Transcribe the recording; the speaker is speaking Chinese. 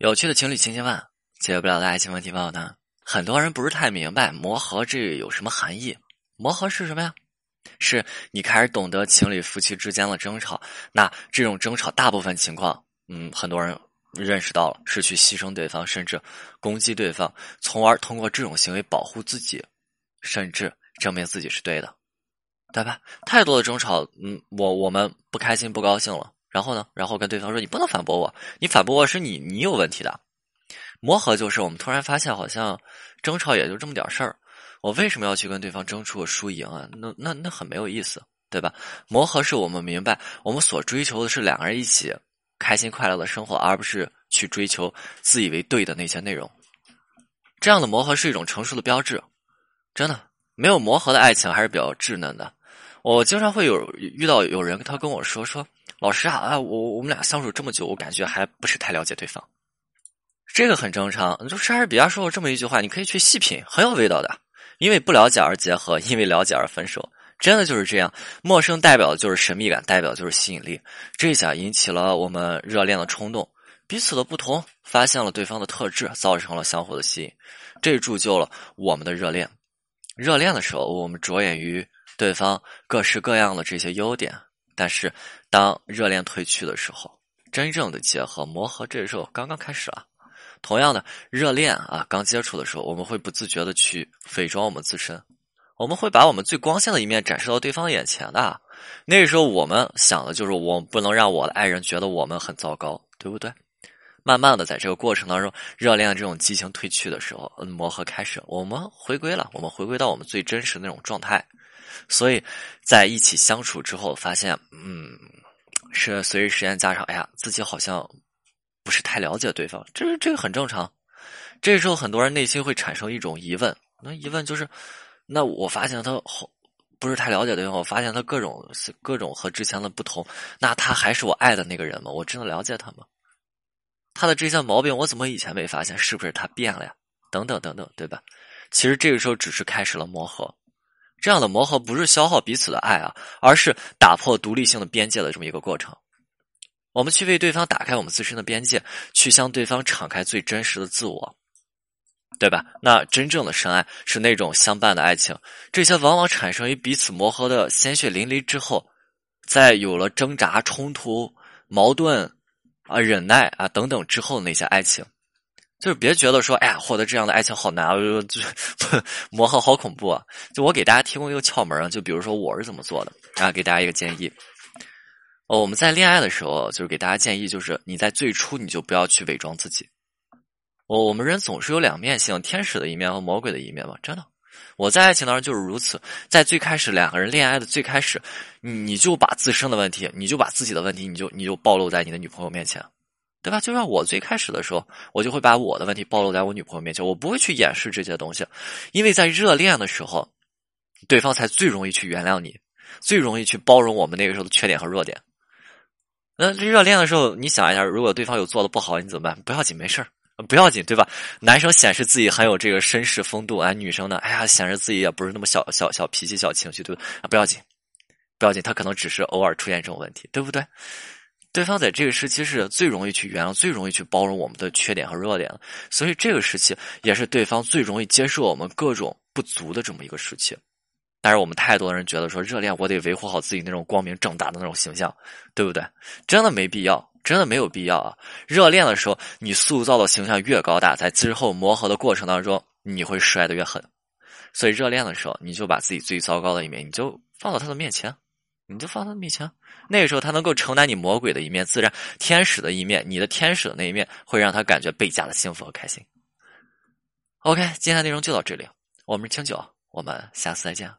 有趣的情侣千千万，解决不了的爱情问题报呢？很多人不是太明白磨合这有什么含义。磨合是什么呀？是你开始懂得情侣夫妻之间的争吵。那这种争吵，大部分情况，嗯，很多人认识到了是去牺牲对方，甚至攻击对方，从而通过这种行为保护自己，甚至证明自己是对的，对吧？太多的争吵，嗯，我我们不开心不高兴了。然后呢？然后跟对方说：“你不能反驳我，你反驳我是你你有问题的。”磨合就是我们突然发现，好像争吵也就这么点事儿。我为什么要去跟对方争出个输赢啊？那那那很没有意思，对吧？磨合是我们明白，我们所追求的是两个人一起开心快乐的生活，而不是去追求自以为对的那些内容。这样的磨合是一种成熟的标志。真的，没有磨合的爱情还是比较稚嫩的。我经常会有遇到有人他跟我说说。老师啊啊，我我们俩相处这么久，我感觉还不是太了解对方，这个很正常。就莎士比亚说过这么一句话，你可以去细品，很有味道的。因为不了解而结合，因为了解而分手，真的就是这样。陌生代表的就是神秘感，代表就是吸引力。这下引起了我们热恋的冲动，彼此的不同，发现了对方的特质，造成了相互的吸引，这铸就了我们的热恋。热恋的时候，我们着眼于对方各式各样的这些优点。但是，当热恋褪去的时候，真正的结合磨合，这时候刚刚开始啊。同样的，热恋啊，刚接触的时候，我们会不自觉的去伪装我们自身，我们会把我们最光鲜的一面展示到对方眼前的。那时候，我们想的就是，我不能让我的爱人觉得我们很糟糕，对不对？慢慢的，在这个过程当中，热恋的这种激情褪去的时候，磨合开始，我们回归了，我们回归到我们最真实的那种状态。所以，在一起相处之后，发现，嗯，是随着时间加长，哎呀，自己好像不是太了解对方，这这个很正常。这时候，很多人内心会产生一种疑问，那疑问就是：那我发现他好不是太了解对方，我发现他各种各种和之前的不同，那他还是我爱的那个人吗？我真的了解他吗？他的这些毛病，我怎么以前没发现？是不是他变了呀？等等等等，对吧？其实这个时候只是开始了磨合。这样的磨合不是消耗彼此的爱啊，而是打破独立性的边界的这么一个过程。我们去为对方打开我们自身的边界，去向对方敞开最真实的自我，对吧？那真正的深爱是那种相伴的爱情，这些往往产生于彼此磨合的鲜血淋漓之后，在有了挣扎、冲突、矛盾啊、忍耐啊等等之后的那些爱情。就是别觉得说，哎呀，获得这样的爱情好难啊！就磨合好恐怖啊！就我给大家提供一个窍门啊，就比如说我是怎么做的啊，给大家一个建议。哦，我们在恋爱的时候，就是给大家建议，就是你在最初你就不要去伪装自己。哦我们人总是有两面性，天使的一面和魔鬼的一面嘛，真的。我在爱情当中就是如此，在最开始两个人恋爱的最开始，你就把自身的问题，你就把自己的问题，你就你就暴露在你的女朋友面前。对吧？就像我最开始的时候，我就会把我的问题暴露在我女朋友面前，我不会去掩饰这些东西，因为在热恋的时候，对方才最容易去原谅你，最容易去包容我们那个时候的缺点和弱点。那热恋的时候，你想一下，如果对方有做的不好，你怎么办？不要紧，没事不要紧，对吧？男生显示自己很有这个绅士风度，哎，女生呢，哎呀，显示自己也不是那么小小小脾气、小情绪，对吧？啊，不要紧，不要紧，他可能只是偶尔出现这种问题，对不对？对方在这个时期是最容易去原谅、最容易去包容我们的缺点和弱点所以这个时期也是对方最容易接受我们各种不足的这么一个时期。但是我们太多人觉得说热恋我得维护好自己那种光明正大的那种形象，对不对？真的没必要，真的没有必要啊！热恋的时候你塑造的形象越高大，在之后磨合的过程当中你会摔得越狠。所以热恋的时候你就把自己最糟糕的一面你就放到他的面前。你就放他面前，那个时候他能够承担你魔鬼的一面，自然天使的一面，你的天使的那一面会让他感觉倍加的幸福和开心。OK，今天内容就到这里，我们是清酒，我们下次再见。